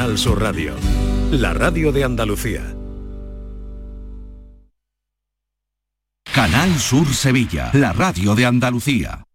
Al Sur Radio, la radio de Andalucía. Canal Sur Sevilla, la radio de Andalucía.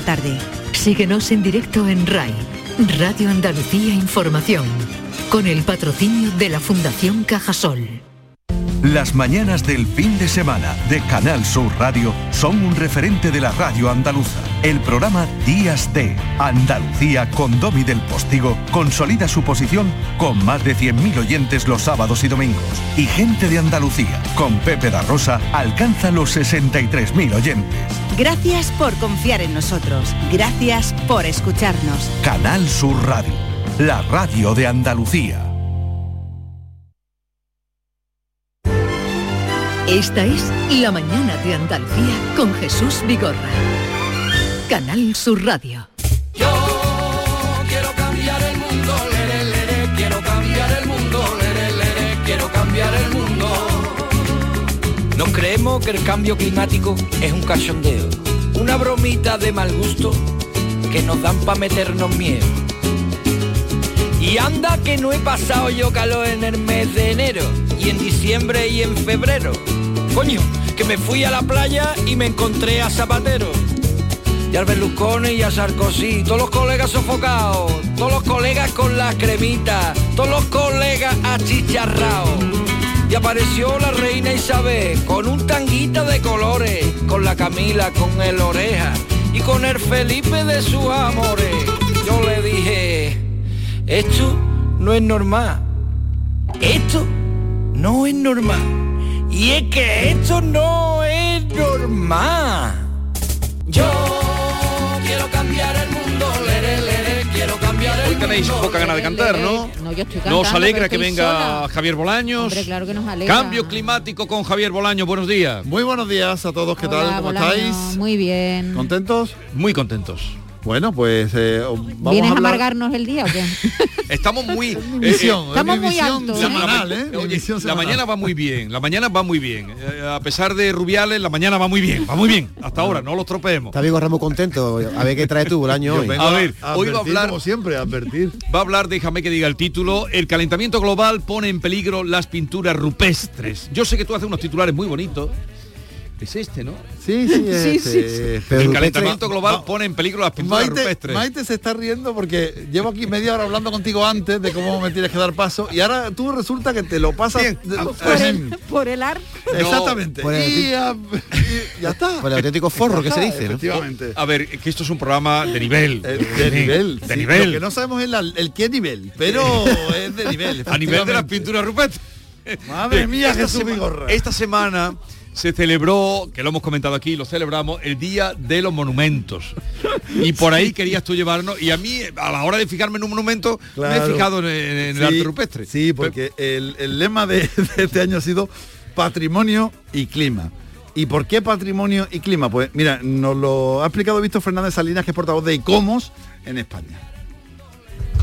tarde. Síguenos en directo en RAI, Radio Andalucía Información, con el patrocinio de la Fundación Cajasol. Las mañanas del fin de semana de Canal Sur Radio son un referente de la radio andaluza. El programa Días de Andalucía con Domi del Postigo consolida su posición con más de 100.000 oyentes los sábados y domingos. Y Gente de Andalucía con Pepe da Rosa alcanza los 63.000 oyentes. Gracias por confiar en nosotros. Gracias por escucharnos. Canal Sur Radio, la radio de Andalucía. Esta es La Mañana de Andalucía con Jesús Vigorra. Canal Sur Radio. Quiero cambiar el mundo, lere, quiero cambiar el mundo, lere, quiero cambiar el mundo. Nos creemos que el cambio climático es un cachondeo, una bromita de mal gusto que nos dan para meternos miedo. Y anda que no he pasado yo calor en el mes de enero, y en diciembre y en febrero. Coño, que me fui a la playa y me encontré a Zapatero. Y al Berlusconi y a Sarkozy, todos los colegas sofocados, todos los colegas con las cremitas, todos los colegas achicharrados. Y apareció la reina Isabel con un tanguita de colores, con la Camila, con el oreja y con el Felipe de sus amores. Yo le dije, esto no es normal. Esto no es normal. Y es que esto no es normal. Yo quiero cambiar el mundo, lere, lere, quiero cambiar el Hoy tenéis mundo. poca ganas de cantar, ¿no? No, yo estoy ¿No os cantando, alegra pero que venga sola. Javier Bolaños? Hombre, claro que nos alegra. Cambio climático con Javier Bolaños, buenos días. Muy buenos días a todos, ¿qué Hola, tal? ¿Cómo Bolaño, estáis? Muy bien. ¿Contentos? Muy contentos. Bueno, pues eh, vamos ¿Vienes a a hablar... amargarnos el día o qué? Estamos muy... Eh, Estamos muy altos, ¿eh? semanal, ¿eh? Oye, la mañana va muy bien, la mañana va muy bien. Eh, a pesar de Rubiales, la mañana va muy bien, va muy bien. Hasta ahora, no los tropeemos. Está Vigo Ramos contento. A ver qué trae tú el año hoy. A ver, a hoy va a hablar- como siempre, a advertir. Va a hablar, déjame que diga el título, el calentamiento global pone en peligro las pinturas rupestres. Yo sé que tú haces unos titulares muy bonitos. Es este, ¿no? Sí, sí, es, Sí, sí, Pero el calentamiento global pone en peligro las pinturas Maite, rupestres. Maite se está riendo porque llevo aquí media hora hablando contigo antes de cómo me tienes que dar paso y ahora tú resulta que te lo pasas Bien. de- por, el, por el arco. exactamente Por el- y, y ya está Por el auténtico forro que se dice, ¿no? efectivamente A ver, que esto es un programa de nivel. Eh, de nivel De sí. nivel. lo que no sabemos es la- el qué nivel pero es de nivel A nivel de las pinturas rupestres. madre mía esta, Jesús sema- Vigorra esta semana se celebró, que lo hemos comentado aquí, lo celebramos, el Día de los Monumentos. Y por ahí querías tú llevarnos. Y a mí, a la hora de fijarme en un monumento, me Claro. he fijado en, en el Sí, arte rupestre. Sí, porque el, el lema de, de este año ha sido patrimonio y clima. ¿Y por qué patrimonio y clima? Pues mira, nos lo ha explicado Víctor Fernández Salinas, que es portavoz de ICOMOS en España.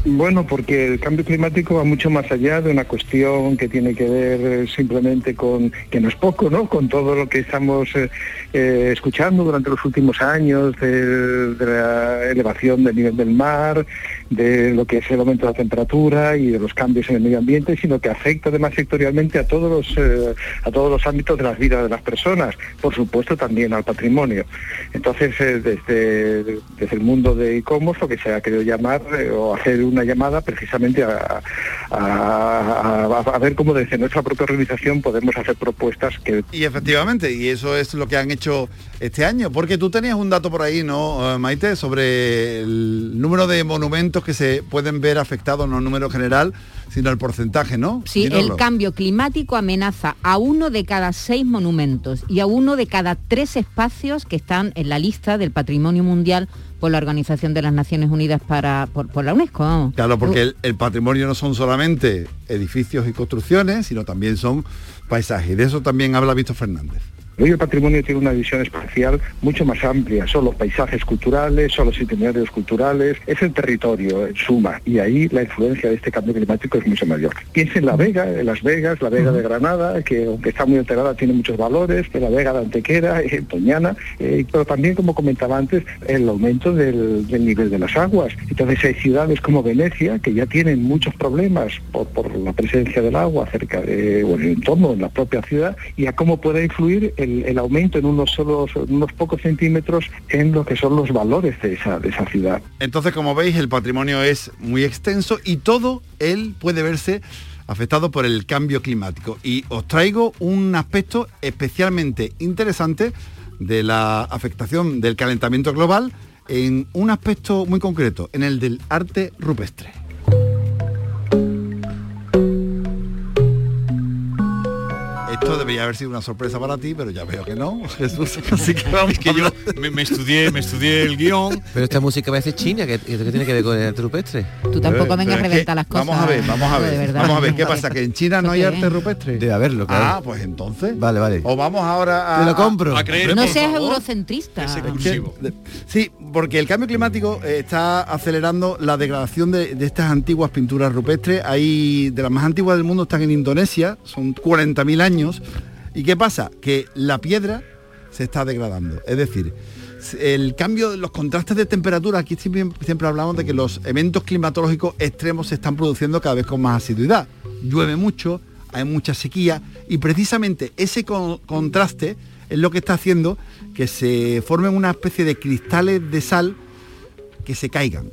Bueno, porque el cambio climático va mucho más allá de una cuestión que tiene que ver eh, simplemente con, que no es poco, ¿no? Con todo lo que estamos eh, eh, escuchando durante los últimos años de, la elevación del nivel del mar, de lo que es el aumento de la temperatura y de los cambios en el medio ambiente, sino que afecta además sectorialmente a todos los, eh, a todos los ámbitos de las vidas de las personas, por supuesto también al patrimonio. Entonces, desde, desde el mundo de e-commerce lo que se ha querido llamar o hacer una llamada precisamente a, a- a- a ver cómo desde nuestra propia organización podemos hacer propuestas que Y efectivamente, y eso es lo que han hecho este año, porque tú tenías un dato por ahí, ¿no, eh, Maite? Sobre el número de monumentos que se pueden ver afectados, no el número general, sino el porcentaje, ¿no? Sí, Dínoslo. el cambio climático amenaza a uno de cada seis monumentos y a uno de cada tres espacios que están en la lista del Patrimonio Mundial por la Organización de las Naciones Unidas para por, por la UNESCO. Claro, porque el, el patrimonio no son solamente edificios y construcciones, sino también son paisajes. De eso también habla Víctor Fernández. Hoy el patrimonio tiene una visión espacial mucho más amplia, son los paisajes culturales, son los itinerarios culturales, es el territorio en suma, y ahí la influencia de este cambio climático es mucho mayor. Piensa en La Vega, en Las Vegas, La Vega de Granada, que aunque está muy alterada tiene muchos valores, en La Vega de Antequera, en Doñana, eh, pero también, como comentaba antes, el aumento del, del nivel de las aguas. Entonces hay ciudades como Venecia que ya tienen muchos problemas por, por la presencia del agua cerca de, o en el entorno, en la propia ciudad, y a cómo puede influir el, aumento en unos solos, unos pocos centímetros en lo que son los valores de esa ciudad. Entonces, como veis, el patrimonio es muy extenso y todo él puede verse afectado por el cambio climático. Y os traigo un aspecto especialmente interesante de la afectación del calentamiento global en un aspecto muy concreto, en el del arte rupestre. Esto debería haber sido una sorpresa para ti, pero ya veo que no, Jesús. Así que vamos que yo me, me estudié, me estudié el guion. Pero esta música parece china, que, que tiene que ver con el arte rupestre. Tú tampoco Eh, vengas a es reventar las cosas. Vamos a ver, vamos a ver. verdad. vamos a ver, ¿qué pasa? ¿Que en China no hay ¿Qué? arte rupestre? Debe haberlo, claro. Ah, pues entonces. Vale, vale. O vamos ahora a... Te lo compro. A creer, No seas favor. eurocentrista. Es exclusivo. Sí, porque el cambio climático eh, está acelerando la degradación de, estas antiguas pinturas rupestres. Hay de las más antiguas del mundo están en Indonesia, son 40.000 años. ¿Y qué pasa? Que la piedra se está degradando. Es decir, el cambio, los contrastes de temperatura, aquí siempre, hablamos de que los eventos climatológicos extremos se están produciendo cada vez con más asiduidad. Llueve mucho, hay mucha sequía y precisamente ese con- contraste es lo que está haciendo que se formen una especie de cristales de sal que se caigan,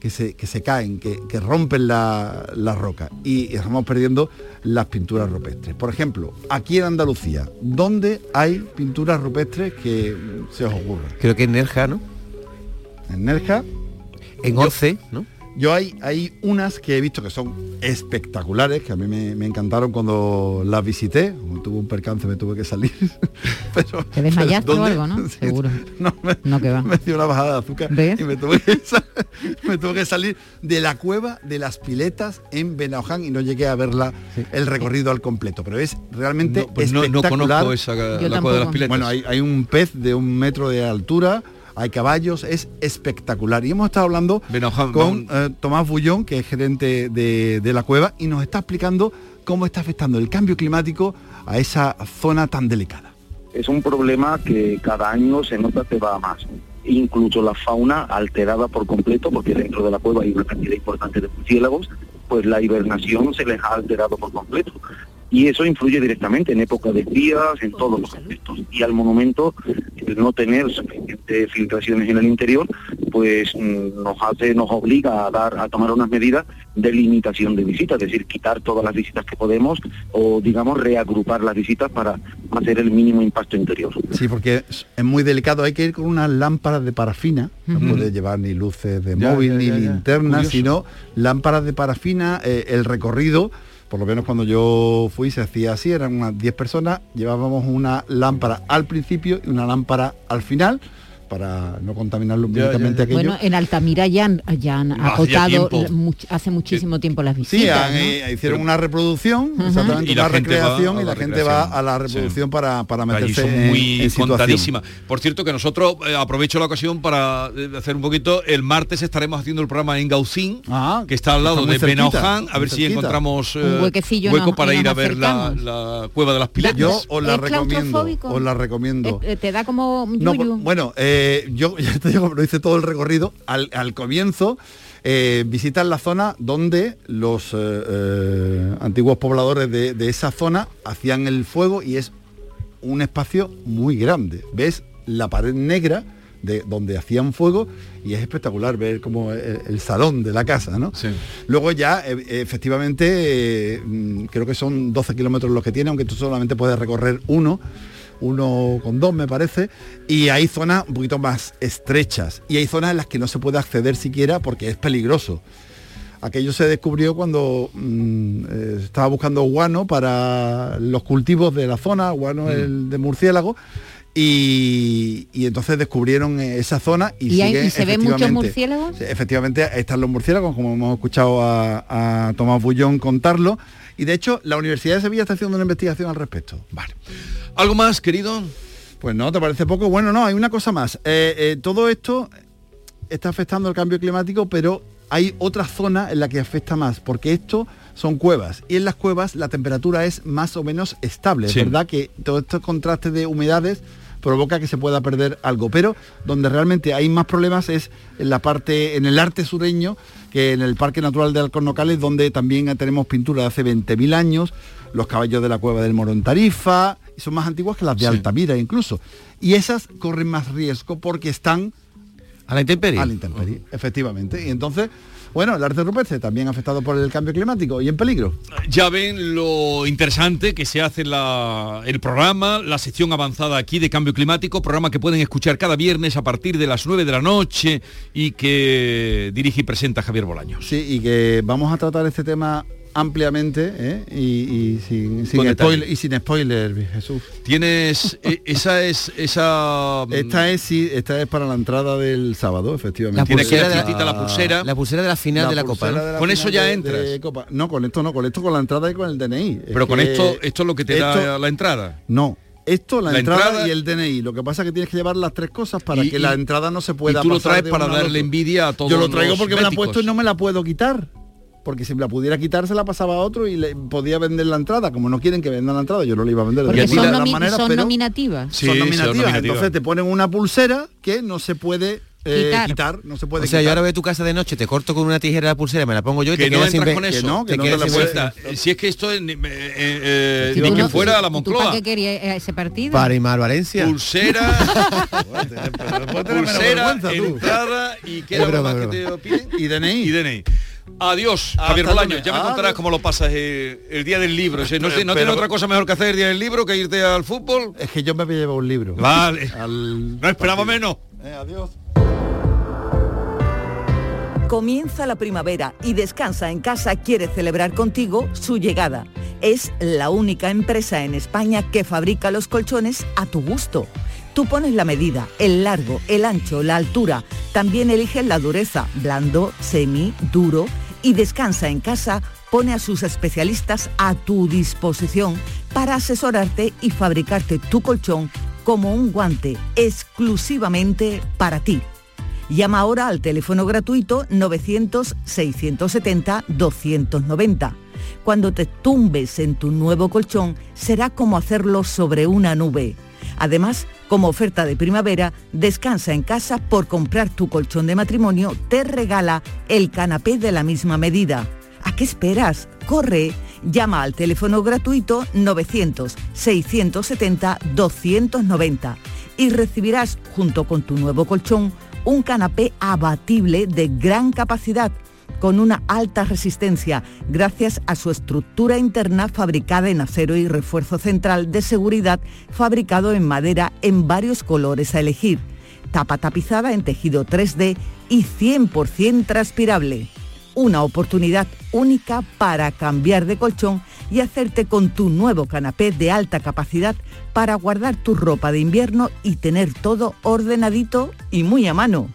que se, que se caen, que, que rompen la, la roca y estamos perdiendo las pinturas rupestres. Por ejemplo, aquí en Andalucía, ¿dónde hay pinturas rupestres que se os ocurra? Creo que en Nerja, ¿no? En Nerja, En Once, ¿no? Yo hay, hay unas que he visto que son espectaculares, que a mí me, me encantaron cuando las visité. Como tuve un percance, me tuve que salir. pero, Te desmayaste pero o algo, ¿no? Sí, Seguro. No, me, No, que va. me dio una bajada de azúcar ¿Ves? y me tuve, que sa- me tuve que salir de la cueva de las piletas en Benaoján y no llegué a verla el recorrido al completo. Pero es realmente No, pues no, no espectacular. conozco esa Yo la cueva de las piletas. Bueno, hay, hay un pez de un metro de altura, hay caballos, es espectacular. Y hemos estado hablando con eh, Tomás Bullón, que es gerente de, de la cueva, y nos está explicando cómo está afectando el cambio climático a esa zona tan delicada. es un problema que cada año se nota que va a más. Incluso la fauna alterada por completo, porque dentro de la cueva hay una cantidad importante de murciélagos, pues la hibernación se les ha alterado por completo. Y eso influye directamente en época de frías, en todos los aspectos. Y al monumento, el no tener suficientes filtraciones en el interior, pues mm, nos hace, nos obliga a dar, a tomar unas medidas de limitación de visitas, es decir, quitar todas las visitas que podemos o digamos reagrupar las visitas para hacer el mínimo impacto interior. Sí, porque es muy delicado, hay que ir con unas lámparas de parafina, no puede llevar ni luces de Ya, móvil ya, ni ya, ya. linternas, Curioso. sino lámparas de parafina, eh, el recorrido, por lo menos cuando yo fui se hacía así, eran unas 10 personas, llevábamos una lámpara al principio y una lámpara al final, para no contaminar lumínicamente aquello. Bueno, en Altamira ya han, ya han acotado much- hace muchísimo tiempo las visitas. Sí, han- ¿no? eh, hicieron una reproducción, Ujú. exactamente, Y la una gente va recreación y la la gente va a la reproducción para, para Allí meterse son en- muy en situación. contadísimas. Por cierto, que nosotros eh, aprovecho la ocasión para eh, hacer un poquito. El martes estaremos haciendo el programa en Gaucín, que está al lado Ah, está de cerquita, Benaoján, a ver si cerquita. encontramos Un eh, huequecillo hueco nos- para ir a ver la, cueva de las piletas. Yo os la ¿Es recomiendo, os la recomiendo. Te da como bueno, eh, yo ya te digo, lo hice todo el recorrido. Al, al comienzo eh, visitan la zona donde los eh, eh, antiguos pobladores de, de esa zona hacían el fuego y es un espacio muy grande. Ves la pared negra de donde hacían fuego y es espectacular ver como el, el salón de la casa, ¿no? Luego ya, e- efectivamente, eh, mm, creo que son 12 kilómetros los que tiene, aunque tú solamente puedes recorrer uno, uno con dos me parece, y hay zonas un poquito más estrechas, y hay zonas en las que no se puede acceder siquiera porque es peligroso. Aquello se descubrió cuando mm, eh, estaba buscando guano para los cultivos de la zona, guano el de murciélago, y, y entonces descubrieron esa zona y, ¿Y, siguen y se ven muchos murciélagos? Efectivamente, están los murciélagos, como hemos escuchado a, a Tomás Bullón contarlo. Y de hecho, la Universidad de Sevilla está haciendo una investigación al respecto. Vale. ¿Algo más, querido? Pues no, ¿te parece poco? Bueno, no, hay una cosa más. Eh, eh, todo esto está afectando el cambio climático, pero hay otra zona en la que afecta más, porque esto son cuevas. Y en las cuevas la temperatura es más o menos estable. Sí. Es verdad que todo estos contrastes de humedades provoca que se pueda perder algo. Pero donde realmente hay más problemas es en la parte, en el arte sureño, que en el Parque Natural de Alcornocales, donde también tenemos pintura de hace 20.000 años, los caballos de la cueva del Moro en Tarifa, y son más antiguas que las de Altamira incluso. Y esas corren más riesgo porque están a la intemperie. A la intemperie, efectivamente. Y entonces, bueno, el arte rupestre también afectado por el cambio climático y en peligro. Ya ven lo interesante que se hace la- el programa, la sección avanzada aquí de cambio climático, programa que pueden escuchar cada viernes a partir de las 9 de la noche y que dirige y presenta Javier Bolaños. Sí, y que vamos a tratar este tema ampliamente ¿eh? y, y sin, sin spoiler, y sin spoiler, Jesús. Tienes e- esa es esa Esta es sí, esta es para la entrada del sábado, efectivamente. La pulsera de la- la pulsera. La pulsera de la final de la Copa. pulsera ¿no? de la Con eso ya de- entras. de Copa. No, con esto no, con esto con la entrada y con el DNI. Es Pero con esto esto es lo que te da la entrada. No, esto, la, La entrada, entrada- y el DNI. Lo que pasa es que tienes que llevar las tres cosas para Y- que y- la entrada no se pueda y tú lo pasar traes para darle envidia a todos Yo lo traigo los porque me la he puesto y no me la puedo quitar. Porque si la pudiera quitar se la pasaba a otro y le podía vender la entrada. Como no quieren que venda la entrada, yo no la iba a vender de Porque son, nomi- maneras, son pero nominativas. Sí, son son nominativas. Entonces te ponen una pulsera que no se puede eh, Quitar. quitar. no se puede O sea, yo ahora voy a tu casa de noche, te corto con una tijera la pulsera, me la pongo yo y que te no quedas sin con eso, que no, que te no quedas te la sin puedes- vuelta. Si es que esto es ni, eh, eh, Si ni tú que no- fuera a la ¿y tú Moncloa. para qué querías eh, ese partido? Para animar Valencia. Pulsera, pulsera, entrada y qué más que te piden. Y DNI. Y DNI. Adiós, Hasta Javier el Bolaños. Ya me Ah, contarás cómo lo pasas eh, el día del libro. O sea, ¿No, Pero- no pero- tiene otra cosa mejor que hacer el día del libro que irte al fútbol? Es que yo me llevo un libro. Vale. Al No esperaba menos. Eh, adiós. Comienza la primavera y Descansa en casa quiere celebrar contigo su llegada. Es la única empresa en España que fabrica los colchones a tu gusto. Tú pones la medida, el largo, el ancho, la altura. También eliges la dureza, blando, semi, duro. Y Descansa en casa pone a sus especialistas a tu disposición para asesorarte y fabricarte tu colchón como un guante exclusivamente para ti. Llama ahora al teléfono gratuito 900-670-290. Cuando te tumbes en tu nuevo colchón, será como hacerlo sobre una nube. Además, como oferta de primavera, descansa en casa por comprar tu colchón de matrimonio, te regala el canapé de la misma medida. ¿A qué esperas? Corre, llama al teléfono gratuito 900-670-290 y recibirás junto con tu nuevo colchón un canapé abatible de gran capacidad con una alta resistencia gracias a su estructura interna fabricada en acero y refuerzo central de seguridad fabricado en madera en varios colores a elegir, tapa tapizada en tejido 3D y 100% transpirable. Una oportunidad única para cambiar de colchón y hacerte con tu nuevo canapé de alta capacidad para guardar tu ropa de invierno y tener todo ordenadito y muy a mano.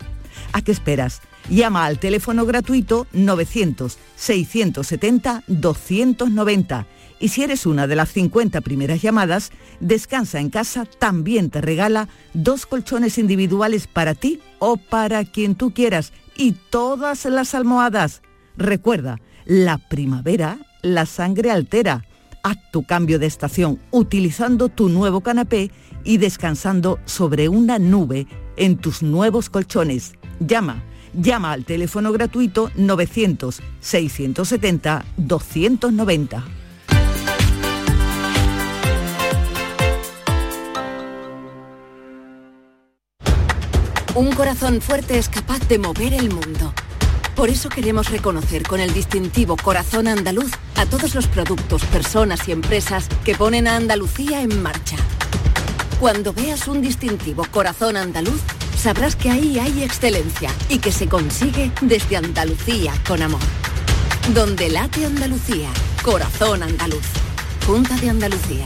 ¿A qué esperas? Llama al teléfono gratuito 900-670-290 y si eres una de las 50 primeras llamadas, Descansa en casa también te regala dos colchones individuales para ti o para quien tú quieras y todas las almohadas. Recuerda, la primavera la sangre altera. Haz tu cambio de estación utilizando tu nuevo canapé y descansando sobre una nube en tus nuevos colchones. Llama, llama al teléfono gratuito 900-670-290. Un corazón fuerte es capaz de mover el mundo. Por eso queremos reconocer con el distintivo Corazón Andaluz a todos los productos, personas y empresas que ponen a Andalucía en marcha. Cuando veas un distintivo Corazón Andaluz, sabrás que ahí hay excelencia y que se consigue desde Andalucía con amor. Donde late Andalucía, Corazón Andaluz. Junta de Andalucía.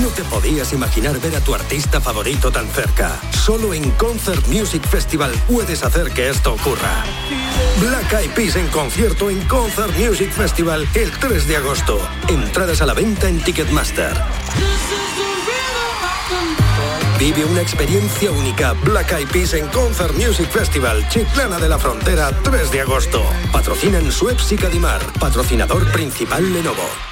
No te podías imaginar ver a tu artista favorito tan cerca. Solo en Concert Music Festival puedes hacer que esto ocurra. Black Eyed Peas en concierto en Concert Music Festival el 3 de agosto. Entradas a la venta en Ticketmaster. Vive una experiencia única. Black Eyed Peas en Concert Music Festival, Chiclana de la Frontera, 3 de agosto. Patrocinan Suez y Cadimar. Patrocinador principal Lenovo.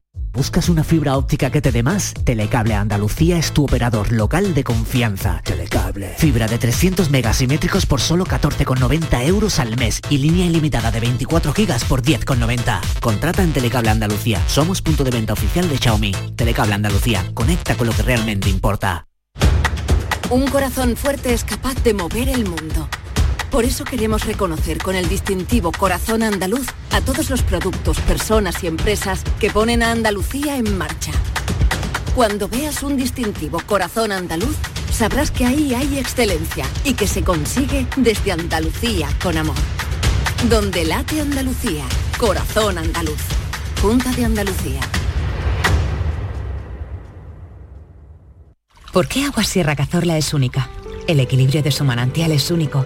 ¿Buscas una fibra óptica que te dé más? Telecable Andalucía es tu operador local de confianza. Telecable. Fibra de 300 megasimétricos por solo 14,90 euros al mes y línea ilimitada de 24 gigas por 10,90. Contrata en Telecable Andalucía. Somos punto de venta oficial de Xiaomi. Telecable Andalucía. Conecta con lo que realmente importa. Un corazón fuerte es capaz de mover el mundo. Por eso queremos reconocer con el distintivo Corazón Andaluz a todos los productos, personas y empresas que ponen a Andalucía en marcha. Cuando veas un distintivo Corazón Andaluz, sabrás que ahí hay excelencia y que se consigue desde Andalucía con amor. Donde late Andalucía, Corazón Andaluz. Junta de Andalucía. ¿Por qué Agua Sierra Cazorla es única? El equilibrio de su manantial es único,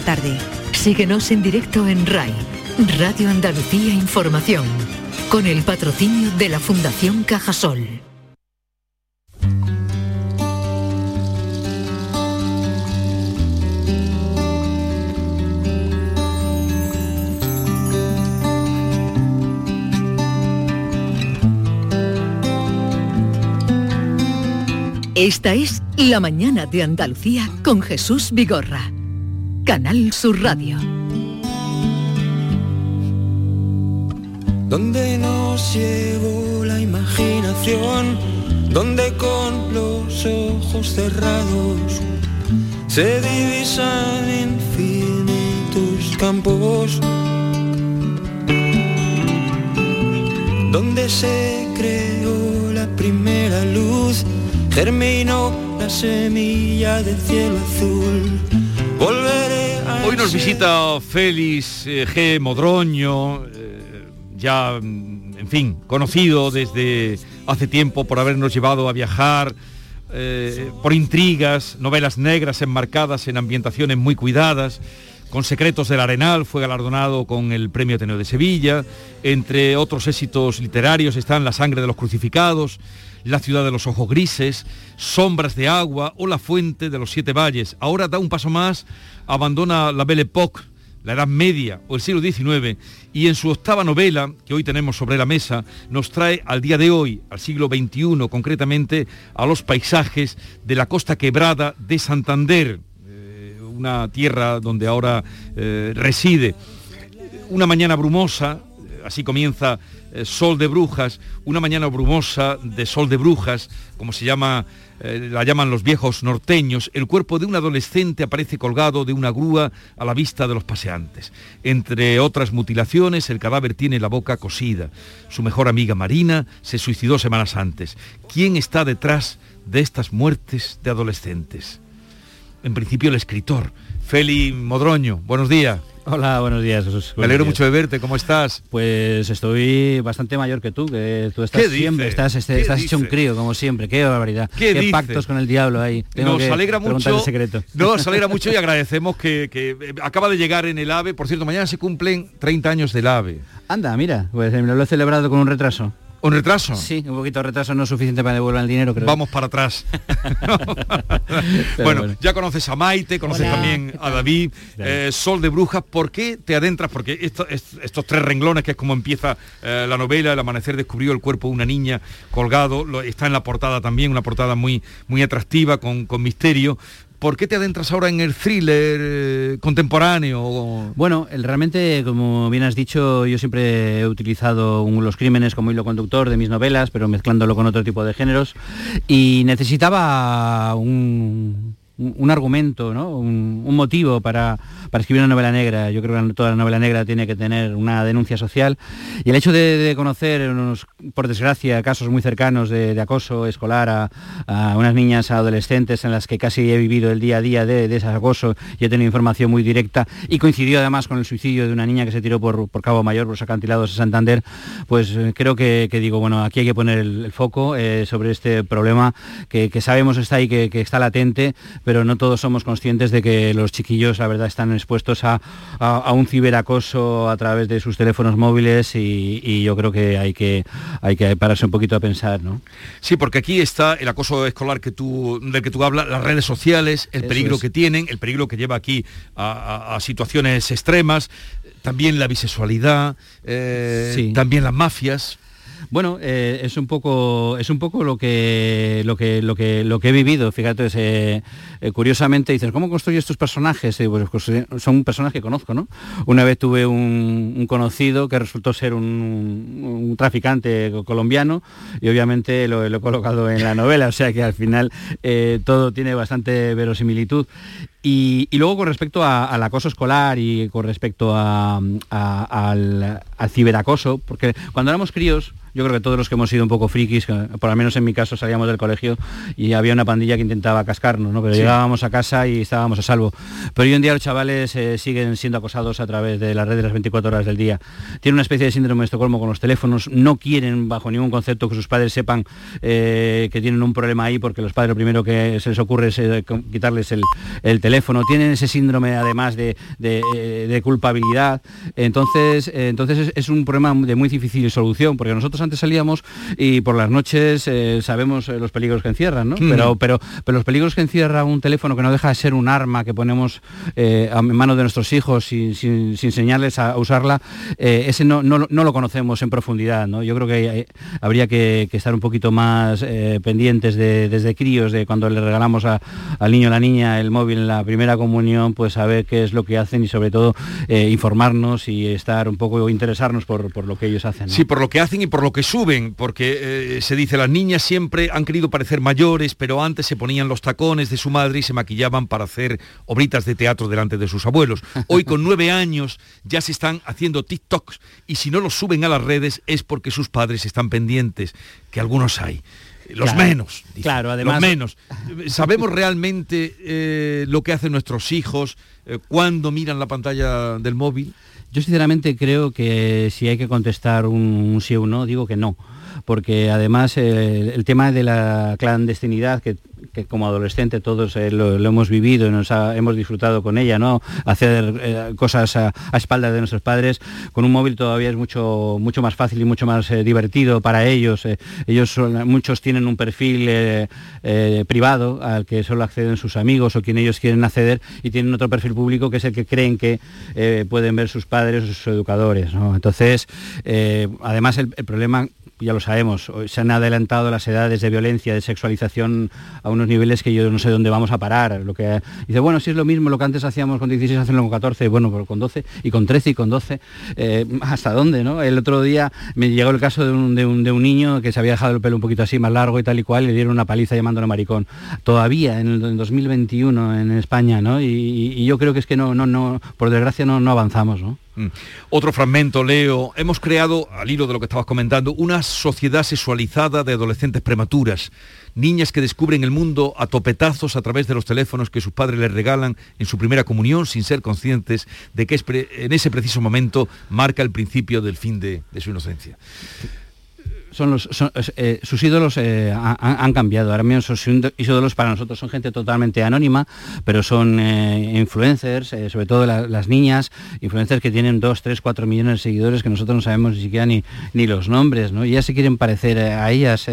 tarde. Síguenos en directo en RAI, Radio Andalucía Información, con el patrocinio de la Fundación Cajasol. Esta es La Mañana de Andalucía con Jesús Vigorra. Canal Sur Radio. donde nos llevó la imaginación, donde con los ojos cerrados se divisan infinitos campos, donde se creó la primera luz, germinó la semilla del cielo azul. Volveré a Hoy nos visita Félix eh, G. Modroño, eh, ya, mm, en fin, conocido desde hace tiempo por habernos llevado a viajar, eh, por intrigas, novelas negras enmarcadas en ambientaciones muy cuidadas. Con Secretos del Arenal fue galardonado con el Premio Ateneo de Sevilla. Entre otros éxitos literarios están La sangre de los crucificados, La ciudad de los ojos grises, Sombras de agua o La fuente de los siete valles. Ahora da un paso más, abandona la Belle Époque, la Edad Media o el siglo XIX y en su octava novela, que hoy tenemos sobre la mesa, nos trae al día de hoy, al siglo XXI concretamente, a los paisajes de la costa quebrada de Santander, eh, una tierra donde ahora eh, reside. Una mañana brumosa, eh, así comienza eh, Sol de Brujas, una mañana brumosa de Sol de Brujas, como se llama, eh, la llaman los viejos norteños, el cuerpo de un adolescente aparece colgado de una grúa a la vista de los paseantes. Entre otras mutilaciones, el cadáver tiene la boca cosida. Su mejor amiga Marina se suicidó semanas antes. ¿Quién está detrás de estas muertes de adolescentes? En principio el escritor, Feli Modroño. Buenos días. Hola, buenos días, Jesús. Me alegro mucho de verte, ¿cómo estás? Pues estoy bastante mayor que tú, que tú estás ¿Qué siempre, estás, este- ¿Qué estás hecho un crío, como siempre, qué barbaridad. ¿Qué dice? pactos con el diablo ahí. Tengo Nos que alegra mucho. el secreto. Nos alegra mucho y agradecemos que, que, eh, acaba de llegar en el AVE. Por cierto, mañana se cumplen 30 años del AVE. Anda, mira, pues eh, lo he celebrado con un retraso. ¿Un retraso? Sí, un poquito de retraso no es suficiente para devolver el dinero, creo. Vamos para atrás. Bueno, bueno. ya conoces a Maite, conoces Hola, también a David, eh, Sol de Brujas. ¿Por qué te adentras? Porque esto- est- estos tres renglones, que es como empieza eh, la novela, el amanecer descubrió el cuerpo de una niña colgado, lo- está en la portada también, una portada muy, muy atractiva, con, con misterio. ¿Por qué te adentras ahora en el thriller eh, contemporáneo? Bueno, realmente, como bien has dicho, yo siempre he utilizado un- los crímenes como hilo conductor de mis novelas, pero mezclándolo con otro tipo de géneros. Y necesitaba un, un- argumento, ¿no? un, motivo para, para escribir una novela negra. Yo creo que toda la novela negra tiene que tener una denuncia social. Y el hecho de, conocer, por desgracia, casos muy cercanos de, acoso escolar a, a unas niñas adolescentes en las que casi he vivido el día a día de, de ese acoso y he tenido información muy directa y coincidió además con el suicidio de una niña que se tiró por, por Cabo Mayor, por los acantilados de Santander, pues eh, creo que, digo, bueno, aquí hay que poner el, el foco eh, sobre este problema que, que sabemos está ahí, que, que está latente, pero no todos somos conscientes de que los chiquillos, la verdad, están expuestos a, a- a un ciberacoso a través de sus teléfonos móviles y, y yo creo que hay que hay que pararse un poquito a pensar, ¿no? Sí, porque aquí está el acoso escolar que tú, del que tú hablas, las redes sociales, el Eso peligro es. que tienen, el peligro que lleva aquí a, situaciones extremas, también la bisexualidad, eh, Sí. también las mafias. Bueno, eh, es un poco es un poco lo que lo que lo que lo que he vivido. Fíjate, eh, eh, curiosamente dices, ¿cómo construyes tus personajes? Eh, pues construye- son personas que conozco, ¿no? Una vez tuve un, conocido que resultó ser un, traficante co- colombiano y obviamente lo, lo he colocado en la novela, o sea que al final eh, todo tiene bastante verosimilitud. Y, y luego con respecto a- al acoso escolar y con respecto a- a- al, al ciberacoso, porque cuando éramos críos, yo creo que todos los que hemos sido un poco frikis, que por lo menos en mi caso salíamos del colegio y había una pandilla que intentaba cascarnos, ¿no? pero Sí. llegábamos a casa y estábamos a salvo. Pero hoy en día los chavales eh, siguen siendo acosados a través de las redes las 24 horas del día. Tienen una especie de síndrome de Estocolmo con los teléfonos, no quieren bajo ningún concepto que sus padres sepan eh, que tienen un problema ahí porque los padres lo primero que se les ocurre es eh, quitarles el, el teléfono. Tienen ese síndrome además de, de, eh, de culpabilidad. Entonces, eh, entonces es, es un problema de muy difícil solución porque nosotros antes salíamos y por las noches eh, sabemos los peligros que encierran, ¿no? Mm. Pero, pero, pero los peligros que encierra un teléfono que no deja de ser un arma que ponemos eh, a- en manos de nuestros hijos sin, sin, sin enseñarles a, usarla, eh, ese no, no, lo- no lo conocemos en profundidad, ¿no? Yo creo que hay- habría que, que estar un poquito más pendientes de, desde críos, de cuando le regalamos a- al niño o la niña el móvil en la primera comunión, pues saber qué es lo que hacen y sobre todo eh, informarnos y estar un poco interesarnos por, por lo que ellos hacen. ¿no? Sí, por lo que hacen y por lo que suben, porque eh, se dice, las niñas siempre han querido parecer mayores, pero antes se ponían los tacones de su madre y se maquillaban para hacer obritas de teatro delante de sus abuelos. Hoy con nueve años ya se están haciendo TikToks y si no los suben a las redes es porque sus padres están pendientes, que algunos hay. Los Claro, menos. claro, además- Los menos. ¿Sabemos realmente eh, lo que hacen nuestros hijos eh, cuando miran la pantalla del móvil? Yo sinceramente creo que si hay que contestar un, un sí o un no, digo que no. Porque además eh, el tema de la clandestinidad, que, como adolescente todos eh, lo, hemos vivido y nos hemos disfrutado con ella, ¿no? Hacer eh, cosas a, espaldas de nuestros padres, con un móvil todavía es mucho, mucho más fácil y mucho más divertido para ellos. ellos muchos tienen un perfil privado al que solo acceden sus amigos o quien ellos quieren acceder y tienen otro perfil público que es el que creen que pueden ver sus padres o sus educadores. ¿no? Entonces, además el problema ya lo sabemos, se han adelantado las edades de violencia, de sexualización a unos niveles que yo no sé dónde vamos a parar. Lo que dice, bueno, si es lo mismo lo que antes hacíamos con 16, hacerlo con 14, bueno, pero con 12 y con 13 y con 12, eh, ¿hasta dónde? no? El otro día me llegó el caso de un, de, un, de un niño que se había dejado el pelo un poquito así, más largo y tal y cual, le dieron una paliza llamándolo maricón. Todavía en el en 2021 en España, ¿no? Y, y yo creo que es que no, no, no, por desgracia no, no avanzamos, ¿no? Mm. Otro fragmento, Leo. Hemos creado, al hilo de lo que estabas comentando, una sociedad sexualizada de adolescentes prematuras. Niñas que descubren el mundo a topetazos a través de los teléfonos que sus padres les regalan en su primera comunión sin ser conscientes de que en ese preciso momento marca el principio del fin de, de su inocencia. Son eh, sus ídolos eh, han, cambiado ahora mismo sus ídolos para nosotros son gente totalmente anónima pero son eh, influencers sobre todo la, las niñas influencers que tienen 2, 3, 4 millones de seguidores que nosotros no sabemos ni siquiera ni, ni los nombres ¿no? y ellas se quieren parecer a ellas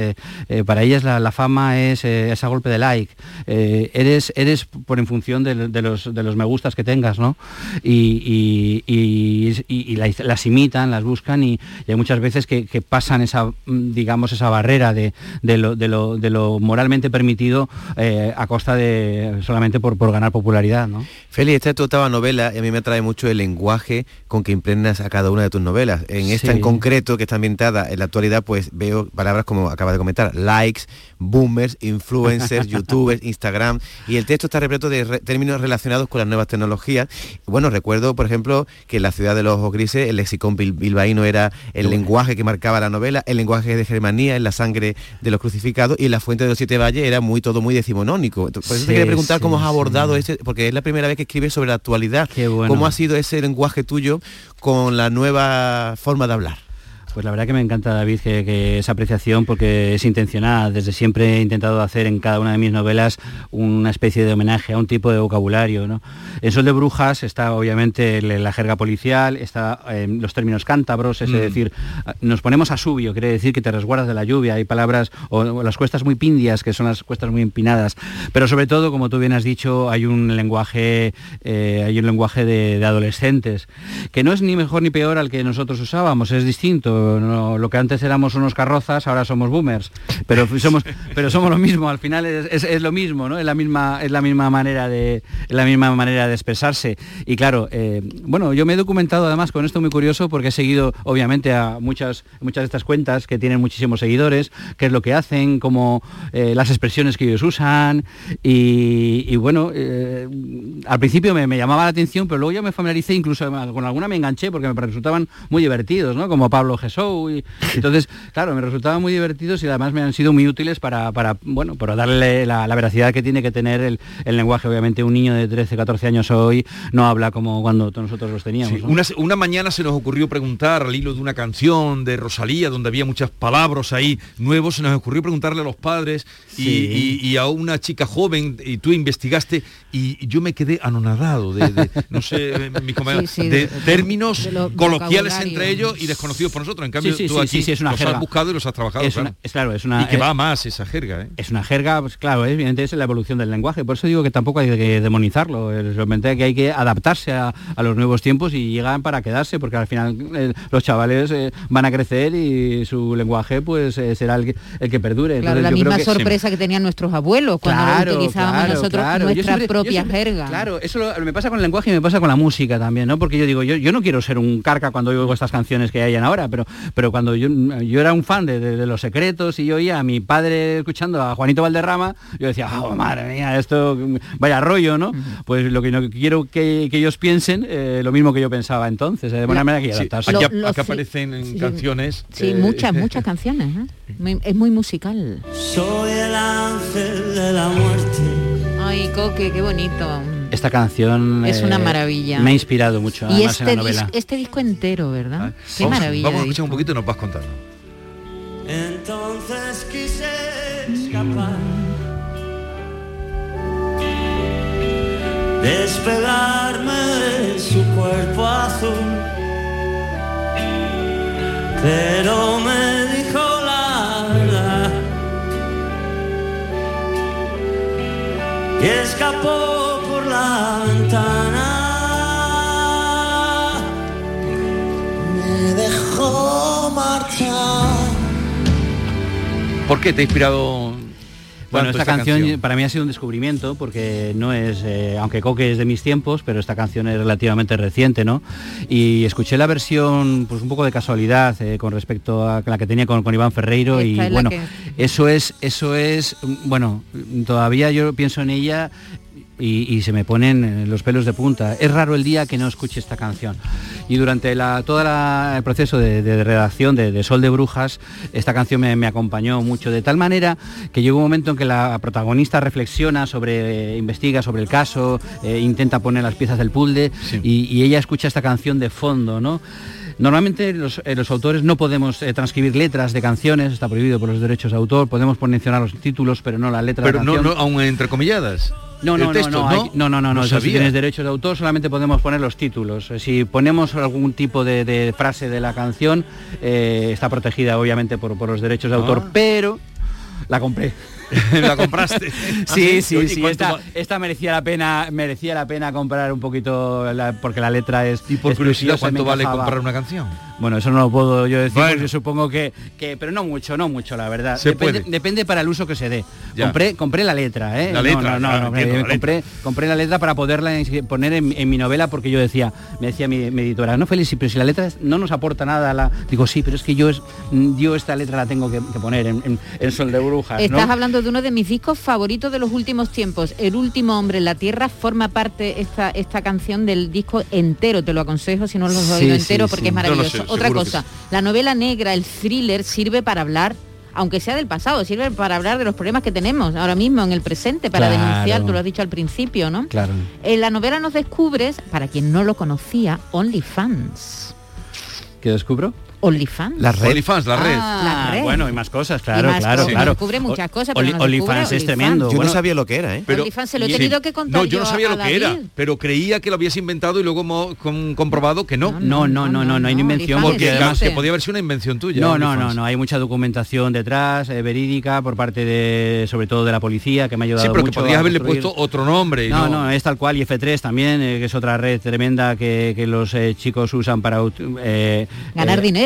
para ellas la, fama es, es a golpe de like eres eres por en función de, los de los me gustas que tengas ¿no? y, y, y- y- y la- las imitan las buscan y, hay muchas veces que, pasan esa digamos esa barrera de, de lo, de lo- de lo moralmente permitido eh, a costa de solamente por, por ganar popularidad ¿no? Feli, esta es tu octava novela y a mí me atrae mucho el lenguaje con que impregnas a cada una de tus novelas. En esta Sí. en concreto, que está ambientada en la actualidad, pues veo palabras como acabas de comentar, likes, boomers, influencers, youtubers, Instagram, y el texto está repleto de re- términos relacionados con las nuevas tecnologías. Bueno, recuerdo, por ejemplo, que en la ciudad de los ojos grises el lexicón bil- bilbaíno era el lenguaje que marcaba la novela, el lenguaje de Germanía en la sangre de los crucificados y en la fuente de los siete valles era muy todo muy decimonónico. Por eso Sí, te quería preguntar sí, cómo has sí. abordado este, porque es la primera vez que escribes sobre la actualidad. bueno. ¿Cómo ha sido ese lenguaje tuyo con la nueva forma de hablar? Pues la verdad que me encanta, David, que, que esa apreciación porque es intencionada. Desde siempre he intentado hacer en cada una de mis novelas una especie de homenaje a un tipo de vocabulario. ¿no? En Sol de Brujas está obviamente la jerga policial, está eh, los términos cántabros, es Mm. decir, nos ponemos a subio, quiere decir que te resguardas de la lluvia. Hay palabras, o, o las cuestas muy pindias, que son las cuestas muy empinadas. Pero sobre todo, como tú bien has dicho, hay un lenguaje, eh, hay un lenguaje de, de adolescentes, que no es ni mejor ni peor al que nosotros usábamos, es distinto. No, lo que antes éramos unos carrozas, ahora somos boomers, pero somos, pero somos lo mismo, al final es, es- es lo mismo, ¿no? Es la misma, es la misma manera de, es la misma manera de expresarse. Y claro, eh, bueno, yo me he documentado además con esto muy curioso porque he seguido obviamente a muchas, muchas de estas cuentas que tienen muchísimos seguidores, qué es lo que hacen, como eh, las expresiones que ellos usan. Y, y bueno, eh, al principio me, me llamaba la atención, pero luego ya me familiaricé, incluso con alguna me enganché porque me resultaban muy divertidos, ¿no? Como Pablo Jesou. Y, entonces, claro, me resultaban muy divertidos y además me han sido muy útiles para, para bueno, para darle la, la veracidad que tiene que tener el, el lenguaje. Obviamente un niño de 13, 14 años hoy no habla como cuando nosotros los teníamos. Sí, ¿no? una, una mañana se nos ocurrió preguntar al hilo de una canción de Rosalía, donde había muchas palabras ahí nuevos, se nos ocurrió preguntarle a los padres y, Sí. y- y a una chica joven, y tú investigaste, y yo me quedé anonadado de, de, no sé, mis compañeros, Sí, sí, de, de- de- términos de lo- coloquiales vocabulario. entre ellos y desconocidos por nosotros. En cambio, Sí, sí, tú sí, aquí sí, sí, es una los jerga. has buscado y los has trabajado. Es claro. una- es claro, es una- y que eh, va más esa jerga, ¿eh? Es una jerga, pues claro, evidentemente es la evolución del lenguaje, por eso digo que tampoco hay que demonizarlo, es realmente que hay que adaptarse a, a los nuevos tiempos y llegan para quedarse, porque al final eh, los chavales eh, van a crecer y su lenguaje pues eh, será el que, el que perdure. Claro, Entonces, la yo creo misma que- sorpresa que tenían nuestros abuelos cuando Claro, utilizábamos claro, nosotros nuestra siempre- propia siempre- jerga. Claro, eso lo- me pasa con el lenguaje y me pasa con la música también, ¿no? Porque yo digo, yo, yo no quiero ser un carca cuando oigo estas canciones que hayan ahora, pero, pero cuando yo, yo era un fan de, de- de Los Secretos y yo oía a mi padre escuchando a Juanito Valderrama, yo decía, oh, madre mía, esto vaya rollo, ¿no? Pues lo que no quiero que, que ellos piensen, eh, lo mismo que yo pensaba entonces, eh, de buena manera que hay que Sí, adaptarse. aquí, Lo- lo aquí sí- aparecen sí. canciones. Sí, eh, muchas, muchas canciones. ¿eh? Muy- es muy musical. Soy el ángel de la muerte. Ay, Coque, qué bonito. Esta canción Es una eh, maravilla. Me ha inspirado mucho, Y además en este, la novela. dis- este disco entero, ¿verdad? Qué vamos, maravilla. Vamos a escuchar un poquito y nos vas contando. Entonces quise escapar. Despegarme de su cuerpo azul. Pero me dijo la verdad. Y escapó ventana. Me dejó marchar. ¿Por qué te ha inspirado Bueno, esta canción, para mí ha sido un descubrimiento porque no es, eh, aunque Coque es de mis tiempos, pero esta canción es relativamente reciente, ¿no? Y escuché la versión, pues un poco de casualidad eh, con respecto a la que tenía con, con Iván Ferreiro Esta y bueno, que- eso es, eso es, mm, bueno, todavía yo pienso en ella. Y, y se me ponen eh, los pelos de punta. Es raro el día que no escuche esta canción. Y durante la, todo el proceso de, de redacción de, de Sol de Brujas, esta canción me, me acompañó mucho, de tal manera que llegó un momento en que la protagonista reflexiona sobre, eh, investiga sobre el caso, eh, intenta poner las piezas del puzzle y, y ella escucha esta canción de fondo, ¿no? Normalmente los, eh, los autores no podemos eh, transcribir letras de canciones, está prohibido por los derechos de autor, podemos mencionar los títulos, pero no la letra Pero de la no, canción. no, aún entrecomilladas. No, El no, texto, no, no, hay- no, no, no, no, eso, si tienes derechos de autor solamente podemos poner los títulos. Eh, Si ponemos algún tipo de, de frase de la canción, eh, está protegida obviamente por, por los derechos de autor, Ah. pero la compré. la compraste. Sí, Ah, sí, Oye, sí. ¿cuánto Esta, esta merecía la pena, merecía la pena comprar un poquito la- porque la letra es. Y por es curiosidad, ¿cuánto vale comprar una canción? Bueno, eso no lo puedo yo decir, Bueno. porque supongo que, que- pero no mucho, no mucho, la verdad. Se depende, puede. depende para el uso que se dé. Ya. Compré, compré la letra, ¿eh? La No, letra, no, no, no, entiendo, eh, la compré, compré la letra para poderla poner en, en mi novela porque yo decía, me decía mi, mi editora, no Félix, pero si la letra no nos aporta nada, a la... digo sí, pero es que yo es, yo esta letra la tengo que, que poner en, en- en Sol de Brujas, ¿no? Estás hablando de uno de mis discos favoritos de los últimos tiempos. El último hombre en la tierra forma parte esta, esta canción del disco entero. Te lo aconsejo si no lo has Sí, oído sí, entero sí. porque es No, no maravilloso. Otra cosa, sí. la novela negra, el thriller sirve para hablar aunque sea del pasado, sirve para hablar de los problemas que tenemos ahora mismo en el presente, para Claro. denunciar, tú lo has dicho al principio, ¿no? Claro. En la novela nos descubres, para quien no lo conocía, OnlyFans. ¿Qué descubro? OnlyFans. La red. OnlyFans, la red. La red. Bueno, y más cosas, claro, Y más claro, cosas. claro. Descubre muchas cosas, pero Oli- descubre OnlyFans es OnlyFans. tremendo. Yo no sabía lo que era, ¿eh? OnlyFans se lo he Sí. tenido que contar No, yo no sabía lo que era, pero creía que lo habías inventado y luego hemos con- comprobado que no. No, no, no, no, no hay invención Porque porque además que podía haber sido una invención tuya. No, no, no, no, hay mucha documentación detrás, eh, verídica, por parte de, sobre todo de la policía, que me ha ayudado Sí, pero que podías haberle puesto otro nombre. No, no, es tal cual, y F3 también, eh, que es otra red tremenda que, que los eh, chicos usan para Ganar eh,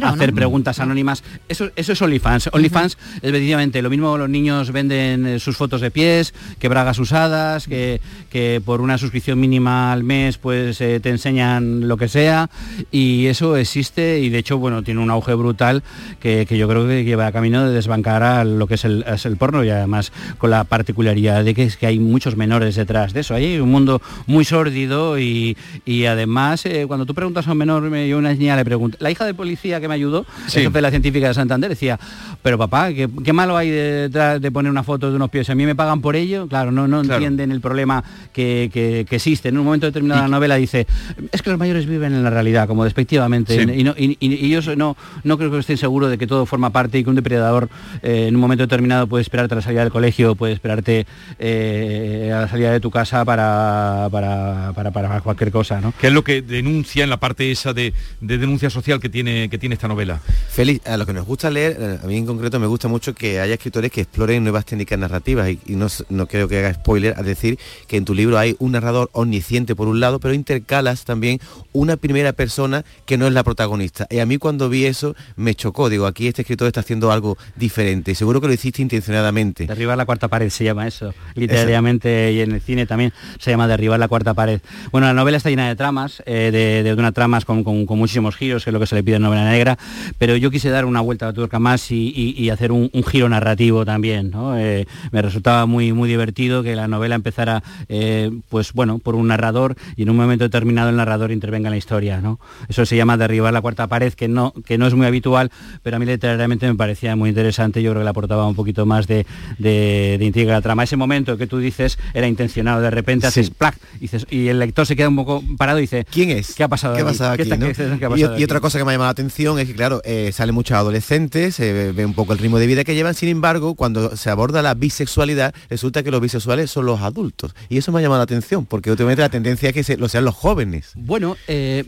hacer preguntas anónimas. Eso, eso es OnlyFans. OnlyFans es precisamente lo mismo los niños venden eh, sus fotos de pies, que bragas usadas, que, que por una suscripción mínima al mes pues eh, te enseñan lo que sea y eso existe y de hecho bueno tiene un auge brutal que, que yo creo que lleva camino de desbancar a lo que es el, es el porno y además con la particularidad de que es que hay muchos menores detrás de eso. Hay un mundo muy sórdido y, y además eh, cuando tú preguntas a un menor, me- yo una niña le pregunto, la hija de policía que me ayudó, Sí. el jefe de la científica de Santander, decía, pero papá, ¿qué, qué malo hay detrás de poner una foto de unos pies? ¿A mí me pagan por ello? Claro, no, no Claro. entienden el problema que, que- que existe. En un momento determinado de la novela dice, es que los mayores viven en la realidad, como despectivamente, Sí. y, no, y- y- y yo no, no creo que estén seguros de que todo forma parte y que un depredador eh, en un momento determinado puede esperarte a la salida del colegio, puede esperarte eh, a la salida de tu casa para, para, para- para cualquier cosa, ¿no? Que es lo que denuncia en la parte esa de, de denuncia social que tiene, que tiene esta novela. Félix, a lo que nos gusta leer, eh, a mí en concreto me gusta mucho que haya escritores que exploren nuevas técnicas narrativas y, y no, no creo que haga spoiler al decir que en tu libro hay un narrador omnisciente por un lado, pero intercalas también una primera persona que no es la protagonista. Y a mí cuando vi eso me chocó, digo, aquí este escritor está haciendo algo diferente. Seguro que lo hiciste intencionadamente. Derribar la cuarta pared se llama eso, literariamente y en el cine también se llama derribar la cuarta pared. Bueno, la novela está llena de tramas, eh, de, de unas tramas con, con- con muchísimos giros, que es lo que se le pide en novela negra, pero yo quise dar una vuelta a la tuerca más y, y- y hacer un, un giro narrativo también. ¿no? Eh, me resultaba muy, muy divertido que la novela empezara, eh, pues bueno, por un narrador y en un momento determinado el narrador intervenga en la historia. ¿no? Eso se llama derribar la cuarta pared, que no, que no es muy habitual, pero a mí literariamente me parecía muy interesante. Yo creo que le aportaba un poquito más de, de, de intriga a la trama. Ese momento que tú dices era intencionado, de repente haces plac y, dices- y el lector se queda un poco parado y dice, ¿quién es? ¿Qué ha pasado ¿Qué ha aquí? pasado ¿Qué aquí? está- no? qué- qué ha Y- pasado y, aquí? otra cosa que me ha llamado la atención es que, claro, eh, salen muchos adolescentes, se ve un poco el ritmo de vida que llevan, sin embargo, cuando se aborda la bisexualidad, resulta que los bisexuales son los adultos. Y eso me ha llamado la atención, porque últimamente la tendencia es que se- lo sean los jóvenes. Bueno, eh,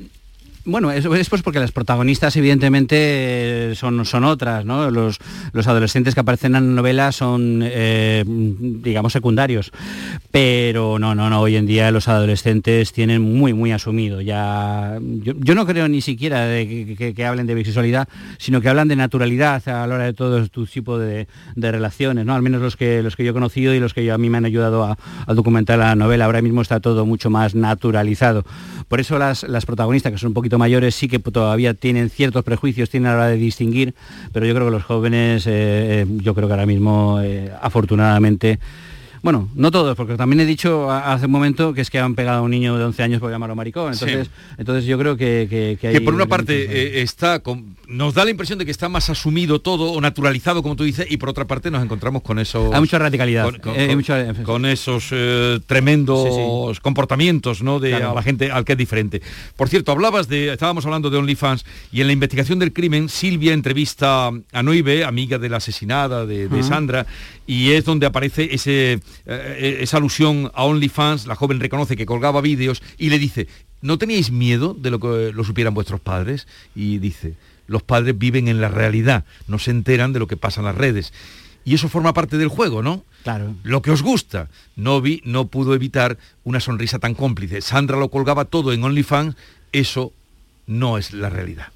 bueno, es pues porque las protagonistas evidentemente eh, son, son otras, ¿no? Los, los adolescentes que aparecen en la novela son, eh, digamos, secundarios. Pero no, no, no, hoy en día los adolescentes tienen muy, muy asumido. Ya, yo, yo no creo ni siquiera que, hablen de bisexualidad, sino que hablan de naturalidad a la hora de todo tu tipo de, de relaciones, ¿no? Al menos los que, los que yo he conocido y los que a mí me han ayudado a, a documentar la novela. Ahora mismo está todo mucho más naturalizado. Por eso las, las protagonistas, que son un poquito mayores, sí que todavía tienen ciertos prejuicios, tienen la hora de distinguir, pero yo creo que los jóvenes, eh, eh, yo creo que ahora mismo, eh, afortunadamente, bueno, no todos, porque también he dicho hace un momento que es que han pegado a un niño de 11 años por llamarlo maricón. Entonces, entonces yo creo que, que, que hay que por una parte eh, está con- nos da la impresión de que está más asumido todo o naturalizado como tú dices y por otra parte nos encontramos con esos Hay mucha radicalidad. con, con- Eh, hay con- mucha- con esos eh, tremendos Sí, comportamientos no de Claro. a la gente al que es diferente por cierto hablabas de estábamos hablando de OnlyFans y en la investigación del crimen Silvia entrevista a Noive amiga de la asesinada de. Sandra y es donde aparece ese eh, esa alusión a OnlyFans la joven reconoce que colgaba vídeos y le dice ¿no teníais miedo de lo que lo supieran vuestros padres? Y dice, los padres viven en la realidad, no se enteran de lo que pasa en las redes. Y eso forma parte del juego, ¿no? Claro. Lo que os gusta. No vi, no pudo evitar una sonrisa tan cómplice. Sandra lo colgaba todo en OnlyFans, eso no es la realidad.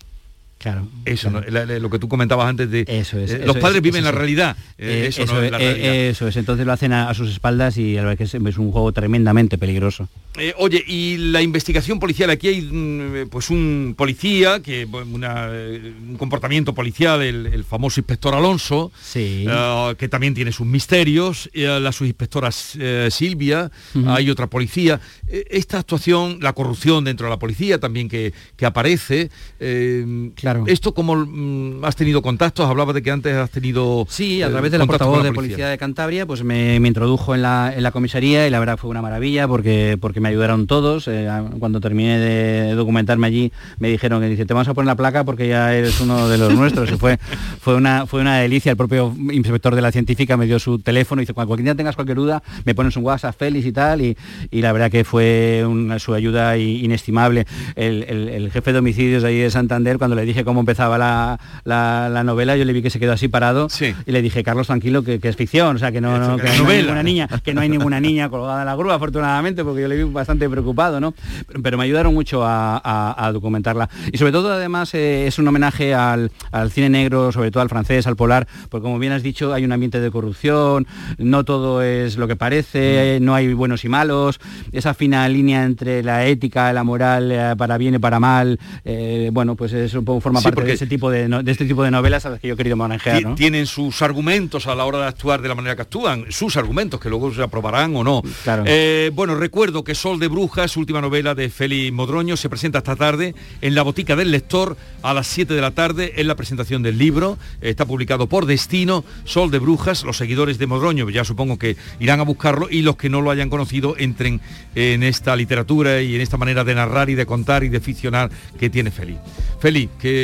Claro. Eso, no- la- la- lo que tú comentabas antes de Eso es, eh, eso los es, padres viven la realidad. Eh, Eh, eso, no es la eh, realidad. eso es, entonces lo hacen a, a sus espaldas y la verdad que es, es un juego tremendamente peligroso. Eh, oye, y la investigación policial, aquí hay mm, pues un policía, que una, eh, un comportamiento policial, el, el famoso inspector Alonso, eh, que también tiene sus misterios, eh, la subinspectora eh, Silvia, hay otra policía. Eh, esta actuación, la corrupción dentro de la policía también que, que aparece. eh, Claro. Esto como mm, has tenido contactos, hablaba de que antes has tenido... Sí, a eh, través de la portavoz de policía de Cantabria, pues me, me introdujo en la, en la comisaría y la verdad fue una maravilla porque, porque me ayudaron todos. Eh, cuando terminé de documentarme allí, me dijeron que dice, te vamos a poner la placa porque ya eres uno de los nuestros. Y fue, fue, una, fue una delicia. El propio inspector de la científica me dio su teléfono y dice, cuando cualquier día tengas cualquier duda, me pones un WhatsApp, Félix y tal. Y, y la verdad que fue una, su ayuda inestimable. El, el- el jefe de homicidios de ahí de Santander, cuando le dije cómo empezaba la, la- la novela, yo le vi que se quedó así parado y le dije, Carlos, tranquilo, que, que es ficción, o sea, que no, no, que no hay ninguna niña, que no hay ninguna niña colgada en la grúa, afortunadamente, porque yo le vi bastante preocupado, ¿no? Pero, pero me ayudaron mucho a, a- a documentarla. Y sobre todo, además, eh, es un homenaje al, al cine negro, sobre todo al francés, al polar, porque como bien has dicho, hay un ambiente de corrupción, no todo es lo que parece, no hay buenos y malos, esa fina línea entre la ética, la moral, eh, para bien y para mal, eh, bueno, pues eso un poco forma Sí, parte porque- de, ese tipo de, no- de este tipo de novelas a las que yo he querido manejar. Tienen sus argumentos a la hora de actuar de la manera que actúan, sus argumentos que luego se aprobarán o no. Eh, bueno, recuerdo que Sol de Brujas, última novela de Félix Modroño, se presenta esta tarde en la Botica del Lector a las 7 de la tarde en la presentación del libro. Está publicado por Destino, Sol de Brujas. Los seguidores de Modroño ya supongo que irán a buscarlo y los que no lo hayan conocido entren en esta literatura y en esta manera de narrar y de contar y de ficcionar que tiene Félix. Félix, que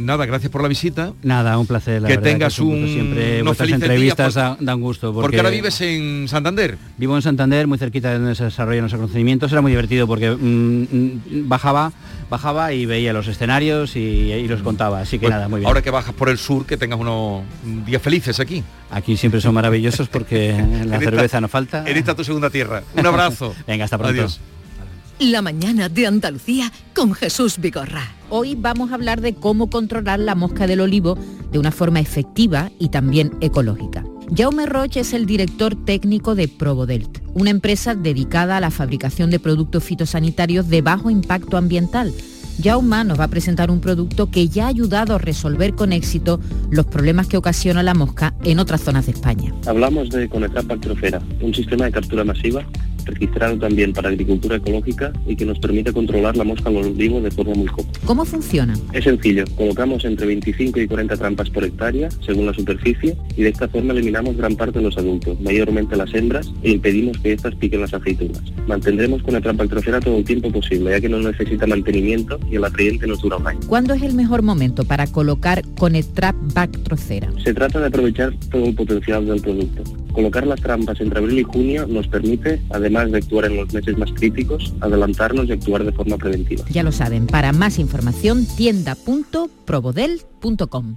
nada, gracias por la visita. Nada, un placer. La que verdad, tengas es un un, siempre felices entrevistas dan, gusto. Porque, porque ahora vives en Santander. Vivo en Santander, muy cerquita de donde se desarrollan los acontecimientos. Era muy divertido porque mm, mm, bajaba, bajaba y veía los escenarios y, y los contaba. Así que Pues, nada, muy bien. Ahora que bajas por el sur, que tengas unos días felices aquí. Aquí siempre son maravillosos porque la esta- cerveza no falta. En esta tu segunda tierra. Un abrazo. Venga, hasta pronto. Adiós. La mañana de Andalucía con Jesús Vigorra. Hoy vamos a hablar de cómo controlar la mosca del olivo de una forma efectiva y también ecológica. Jaume Roche es el director técnico de Probodelt, una empresa dedicada a la fabricación de productos fitosanitarios de bajo impacto ambiental. Jaume nos va a presentar un producto que ya ha ayudado a resolver con éxito los problemas que ocasiona la mosca en otras zonas de España. Hablamos de Conetrap Bactrofera, un sistema de captura masiva registrado también para agricultura ecológica y que nos permite controlar la mosca al olivo de forma muy cómoda. ¿Cómo funciona? Es sencillo, colocamos entre 25 y 40 trampas por hectárea, según la superficie, y de esta forma eliminamos gran parte de los adultos, mayormente las hembras, e impedimos que éstas piquen las aceitunas. Mantendremos con la trampa bactrofera todo el tiempo posible, ya que no necesita mantenimiento y el atrayente nos dura un año. ¿Cuándo es el mejor momento para colocar Conetrap Bactrocera? Se trata de aprovechar todo el potencial del producto. Colocar las trampas entre abril y junio nos permite, además de actuar en los meses más críticos, adelantarnos y actuar de forma preventiva. Ya lo saben, para más información tienda.probodel.com.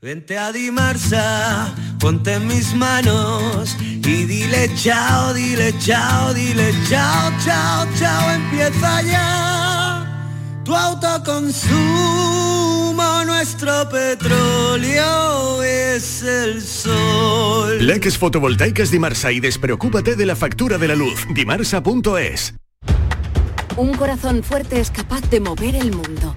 Vente a Dimarsa, ponte en mis manos y dile chao, dile chao, dile chao, chao, chao, empieza ya tu autoconsumo, nuestro petróleo es el sol. Leques fotovoltaicas Dimarsa y despreocúpate de la factura de la luz. Dimarsa.es. Un corazón fuerte es capaz de mover el mundo.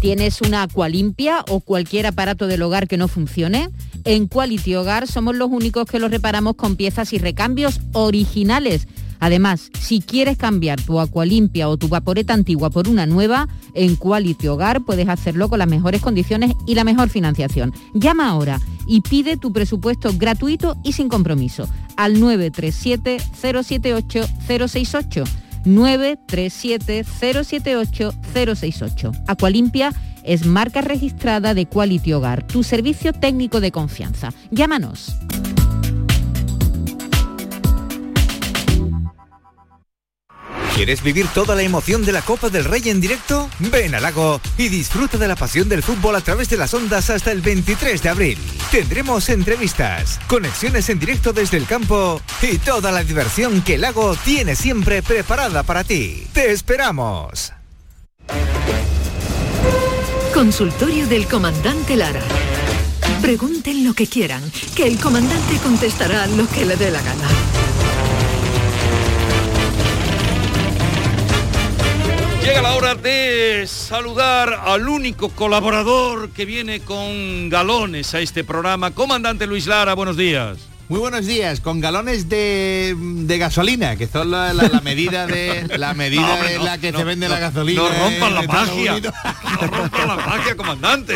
¿Tienes una Aqualimpia o cualquier aparato del hogar que no funcione? En Quality Hogar somos los únicos que lo reparamos con piezas y recambios originales. Además, si quieres cambiar tu Aqualimpia o tu vaporeta antigua por una nueva, en Quality Hogar puedes hacerlo con las mejores condiciones y la mejor financiación. Llama ahora y pide tu presupuesto gratuito y sin compromiso al 937 078 068 937 078 068. Aqualimpia es marca registrada de Quality Hogar, tu servicio técnico de confianza. Llámanos. ¿Quieres vivir toda la emoción de la Copa del Rey en directo? Ven al lago y disfruta de la pasión del fútbol a través de las ondas hasta el 23 de abril. Tendremos entrevistas, conexiones en directo desde el campo y toda la diversión que el lago tiene siempre preparada para ti. ¡Te esperamos! Consultorio del Comandante Lara. Pregunten lo que quieran, que el comandante contestará lo que le dé la gana. La hora de saludar al único colaborador que viene con galones a este programa. Comandante Luis Lara, buenos días. Muy buenos días, con galones de, de gasolina, que son la, la- la medida de la medida No, hombre, en no, la que no, se vende la gasolina. no rompan la magia. No rompa la magia, comandante.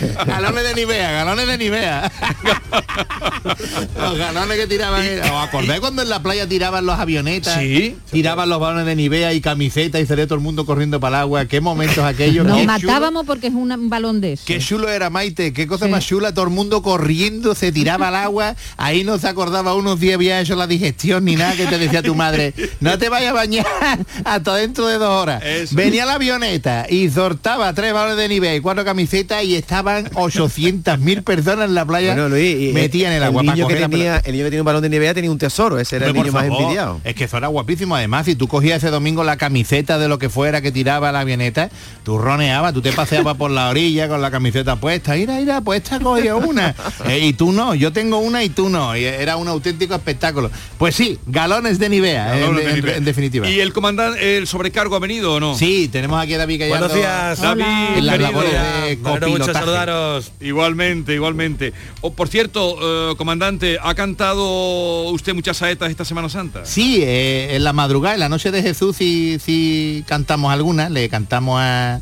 galones de Nivea, galones de Nivea. los galones que tiraban. era- ¿Os acordáis cuando en la playa tiraban los avionetas? Sí. Tiraban los balones de Nivea y camiseta y salía todo el mundo corriendo para el agua. ¿Qué momentos aquellos? Nos chulo- matábamos porque es un balón de eso. Qué chulo era Maite, qué cosa más chula, todo el mundo corriendo, se tiraba al agua, ahí no se acordaba unos días había hecho la digestión ni nada que te decía tu madre, no te vayas a bañar hasta dentro de dos horas. Venía la avioneta y sortaba tres balones de nivel y cuatro camisetas y estaban 800.000 personas en la playa Bueno, Luis, y metían en el, el agua. para niño que tenía, el niño que tenía un balón de nieve tenía un tesoro, ese era el niño más favor, envidiado. Es que eso era guapísimo. Además, si tú cogías ese domingo la camiseta de lo que fuera que tiraba la avioneta, tú roneabas, tú te paseabas por la orilla con la camiseta puesta. Mira, mira, pues esta cogió una. Eh, y tú no, yo tengo una y tú no. Y era un auténtico espectáculo. Pues sí, galones de Nivea, en- de en, Nivea. en definitiva. ¿Y el comandante, el sobrecargo ha venido o no? Sí, tenemos aquí a David Gallardo. Buenos días, David. En las querido. labores de copilotaje. Igualmente, igualmente. O, por cierto, eh, comandante, ¿ha cantado usted muchas saetas esta Semana Santa? Sí, eh, en la madrugada, en la noche de Jesús, sí, sí cantamos algunas, le cantamos a-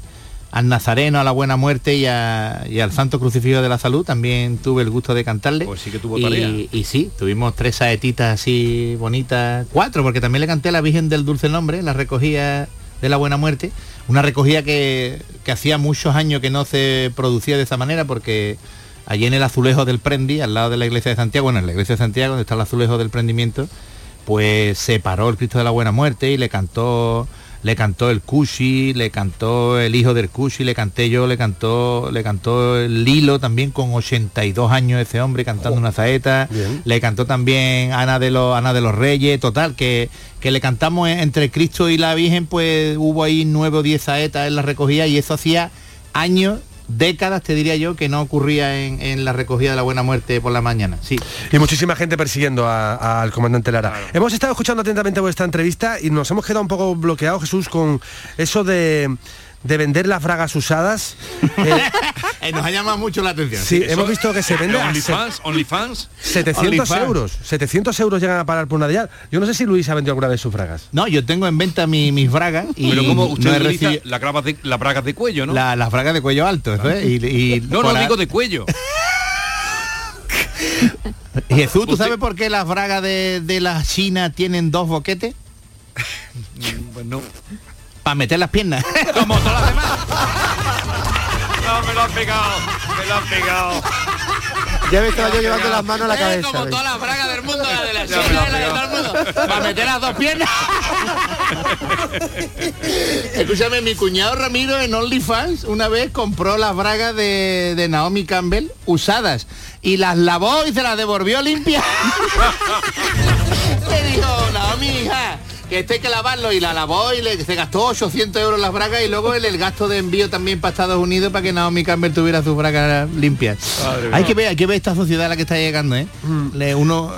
al Nazareno, a la Buena Muerte y, a- y al Santo Crucifijo de la Salud, también tuve el gusto de cantarle. Pues sí que tuvo y, tarea. y sí, tuvimos tres saetitas así bonitas, cuatro, porque también le canté a la Virgen del Dulce Nombre, la recogía de la Buena Muerte, una recogida que, que hacía muchos años que no se producía de esa manera, porque allí en el azulejo del Prendi, al lado de la iglesia de Santiago, bueno, en la iglesia de Santiago, donde está el azulejo del prendimiento, pues se paró el Cristo de la Buena Muerte y le cantó le cantó el Cushi, le cantó el hijo del Cushi, le canté yo, le cantó le cantó el Lilo también con 82 años ese hombre cantando una saeta, le cantó también Ana de los Ana de los Reyes, total que que le cantamos en- entre Cristo y la Virgen, pues hubo ahí nueve o diez saetas en la recogida y eso hacía años décadas te diría yo que no ocurría en, en la recogida de la buena muerte por la mañana. Sí. Y muchísima gente persiguiendo al comandante Lara. Hemos estado escuchando atentamente vuestra entrevista y nos hemos quedado un poco bloqueados, Jesús, con eso de, de vender las bragas usadas. Eh, Eh, nos ha llamado mucho la atención sí, hemos visto que se vende OnlyFans, OnlyFans. 700 OnlyFans. euros. 700 euros llegan a parar por una de ellas. Yo no sé si Luis ha vendido alguna vez sus bragas. No, yo tengo en venta mi- mis bragas y Pero como usted no he utiliza recibido- la bragas de, la bragas de cuello, ¿no? la- las bragas de cuello alto. Y, y no, no, a- digo de cuello. Jesús, ¿tú sabes por qué las bragas de, de la China tienen dos boquetes? Pues no. Para meter las piernas. Como todas las demás. No, me lo han pegado, me lo han pegado. Ya me estaba yo llevando las manos a la cabeza. como todas las bragas del mundo, la de la lo y la de todo el mundo. Para meter las dos piernas. Escúchame, mi cuñado Ramiro en OnlyFans una vez compró las bragas de, de Naomi Campbell usadas y las lavó y se las devolvió limpias. Le dijo, Naomi, hija, que este hay que lavarlo y la lavó y le, se gastó 800 euros las bragas y luego el, el gasto de envío también para Estados Unidos para que Naomi Campbell tuviera sus bragas limpias. hay que ver, hay que ver esta sociedad a la que está llegando, ¿eh? Le- uno,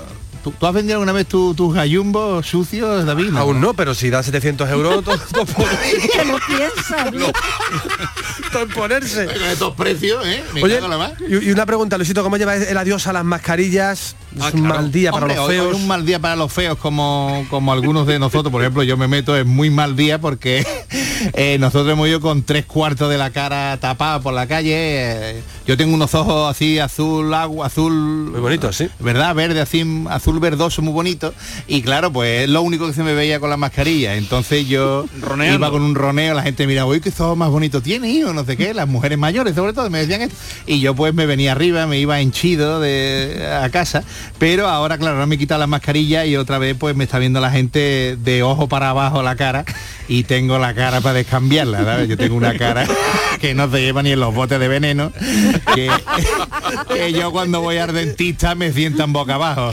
¿tú, tú has vendido alguna vez tu- tus gallumbos sucios, David? ¿no? Aún no, pero si da 700 euros, todo, todo por- ¿Qué lo piensas? todo en ponerse. Con estos precios, ¿eh? Me Oye, la y, y una pregunta, Luisito, ¿cómo lleva el adiós a las mascarillas? Es un mal día para Ah, Hombre, los hoy- hoy feos. es un mal día para los feos como, como algunos de nosotros. Por ejemplo, yo me meto en muy mal día porque eh, nosotros hemos ido con tres cuartos de la cara tapada por la calle. eh, yo tengo unos ojos así azul agua, azul. Muy bonitos, sí. ¿Verdad? Verde, así azul verdoso, muy bonito. Y claro, pues es lo único que se me veía con la mascarilla. Entonces yo Roneando. iba con un roneo, la gente miraba, uy, qué ojos más bonito tiene, hijo, no sé qué, las mujeres mayores sobre todo me decían esto. Y yo pues me venía arriba, me iba henchido de, a casa. Pero ahora, claro, ahora me he quitado la mascarilla y otra vez pues me está viendo la gente de ojo para abajo la cara y tengo la cara para descambiarla, ¿sabes? Yo tengo una cara que no se lleva ni en los botes de veneno, que, que yo cuando voy al dentista me sientan boca abajo.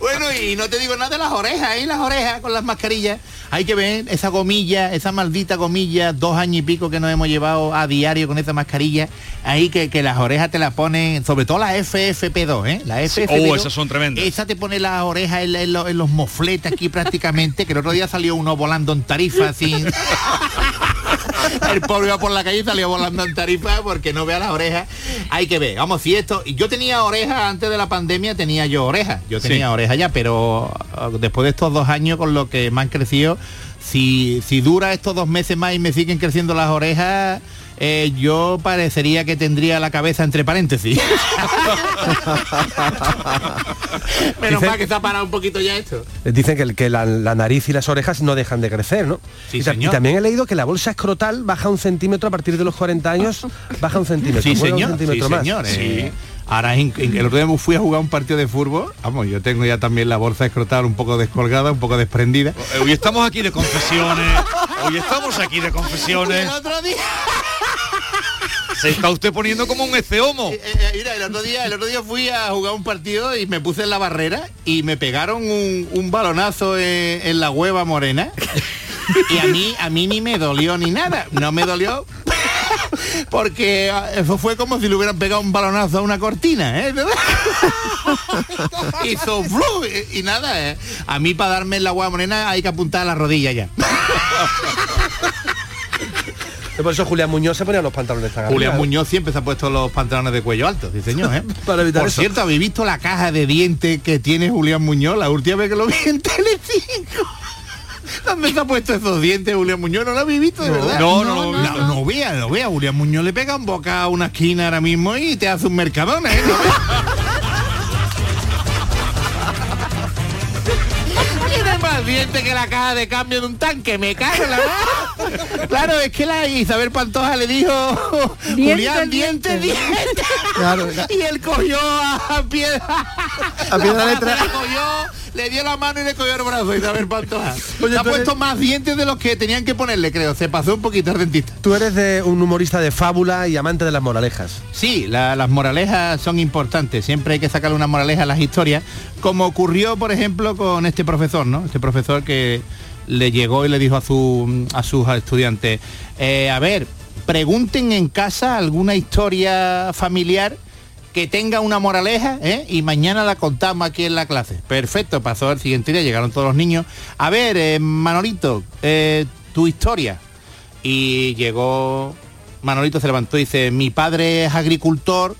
Bueno, y no te digo nada de las orejas, ¿eh? Las orejas con las mascarillas. Hay que ver esa gomilla, esa maldita gomilla, dos años y pico que nos hemos llevado a diario con esa mascarilla. Ahí que, que las orejas te las ponen, sobre todo la FFP2, ¿eh? La Sí, FFP2. oh, esas son tremendas. Esa te pone las orejas en, la- en lo- en los mofletes aquí prácticamente, que el otro día salió uno volando en tarifa sin... El pobre iba por la calle y salió volando en tarifa porque no vea las orejas. Hay que ver, vamos, si esto... Yo tenía orejas antes de la pandemia, tenía yo orejas. Yo tenía Sí. orejas ya, pero uh, después de estos dos años con lo que me han crecido, si, si dura estos dos meses más y me siguen creciendo las orejas, eh, yo parecería que tendría la cabeza entre paréntesis. Menos Dicen- mal que ha parado un poquito ya esto. Dicen que, el- que la, la nariz y las orejas no dejan de crecer, ¿no? Sí, y, ta- señor. y también he leído que la bolsa escrotal baja un centímetro a partir de los 40 años, baja un centímetro. Sí, vuelve un señor. Sí, centímetro más. señor. eh. Ahora el otro día me fui a jugar un partido de fútbol. Vamos, yo tengo ya también la bolsa escrotal un poco descolgada, un poco desprendida. Hoy estamos aquí de confesiones. Hoy estamos aquí de confesiones. otro día. Se está usted poniendo como un eceomo. Eh, eh, mira, el otro día, el otro día fui a jugar un partido y me puse en la barrera y me pegaron un, un balonazo en, la hueva morena. Y a mí, a mí ni me dolió ni nada. No me dolió porque ah, eso fue como si le hubieran pegado un balonazo a una cortina, ¿eh? Hizo flu y, nada, ¿eh? A mí para darme la hueva morena hay que apuntar a la rodilla ya. Por eso Julián Muñoz se ponía los pantalones tan Julián arriba. Muñoz siempre se ha puesto los pantalones de cuello alto, sí señor, ¿eh? Para evitar Por eso. cierto, ¿habéis visto la caja de dientes que tiene Julián Muñoz? La última vez que lo vi en Telecinco. ¿Dónde se ha puesto esos dientes Julián Muñoz? ¿No lo habéis visto de No. verdad? No, no no, visto. no vea, no vea. Julián Muñoz le pega un boca a una esquina ahora mismo y te hace un mercadona, ¿eh? ¿No Dientes que la caja de cambio de un tanque, me cago en la. Claro, es que la Isabel Pantoja le dijo Julián, dientes, dientes. Claro. Y él cogió a piedra. A piedra letra. Le cogió, le dio la mano y le cogió el brazo Isabel Pantoja. Oye, Le ha eres- puesto más dientes de los que tenían que ponerle, creo. Se pasó un poquito al dentista. Tú eres de un humorista de fábula y amante de las moralejas. Sí, la- las moralejas son importantes. Siempre hay que sacarle una moraleja a las historias. Como ocurrió, por ejemplo, con este profesor, ¿no? Este profesor que le llegó y le dijo a, su, a sus estudiantes, eh, a ver, pregunten en casa alguna historia familiar que tenga una moraleja ¿eh? y mañana la contamos aquí en la clase. Perfecto, pasó el siguiente día, llegaron todos los niños. A ver, eh, Manolito, eh, tu historia. Y llegó, Manolito se levantó y dice, mi padre es agricultor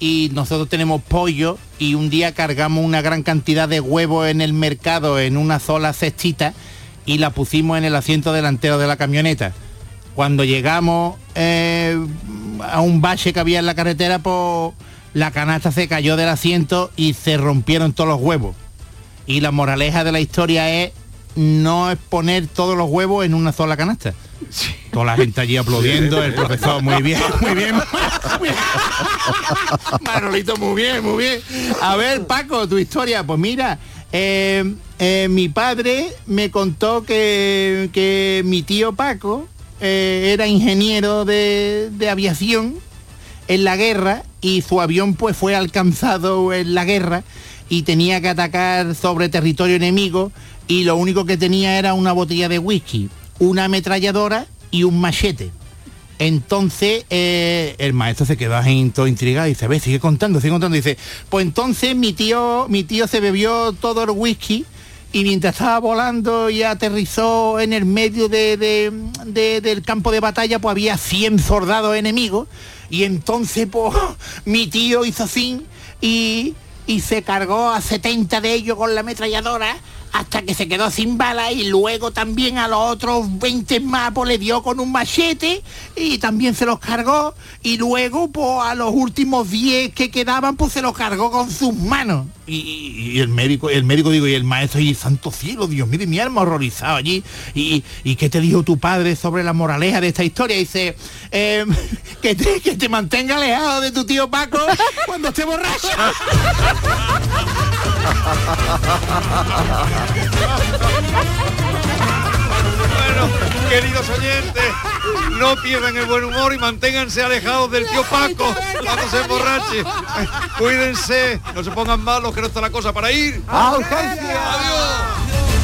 y nosotros tenemos pollo y un día cargamos una gran cantidad de huevos en el mercado en una sola cestita y la pusimos en el asiento delantero de la camioneta. Cuando llegamos a un bache que había en la carretera, pues la canasta se cayó del asiento y se rompieron todos los huevos. Y la moraleja de la historia es no es poner todos los huevos en una sola canasta. Toda la gente allí aplaudiendo, el profesor, muy bien, muy bien. muy bien. Manolito, muy bien, muy bien. A ver, Paco, tu historia. Pues mira, eh, eh, mi padre me contó que, que mi tío Paco eh, era ingeniero de, de aviación en la guerra y su avión pues fue alcanzado en la guerra y tenía que atacar sobre territorio enemigo y lo único que tenía era una botella de whisky, una ametralladora y un machete. Entonces eh, el maestro se quedó todo intrigado y dice, ve, sigue contando, sigue contando. Dice, pues entonces mi tío, mi tío se bebió todo el whisky y mientras estaba volando y aterrizó en el medio de- del campo de batalla, pues había 100 soldados enemigos. Y entonces, pues, mi tío hizo así y, y se cargó a 70 de ellos con la ametralladora hasta que se quedó sin balas y luego también a los otros 20 más pues, le dio con un machete y también se los cargó. Y luego pues a los últimos 10 que quedaban pues se los cargó con sus manos y, y- y el médico el médico digo y el maestro y santo cielo Dios mío mi alma horrorizado allí y, y qué te dijo tu padre sobre la moraleja de esta historia dice "Eh, que, te, que te mantenga alejado de tu tío Paco cuando esté borracho Bueno, queridos oyentes, no pierdan el buen humor y manténganse alejados del tío Paco cuando se emborrache. Cuídense, no se pongan malos que no está la cosa para ir. ¡A urgencia! ¡Adiós!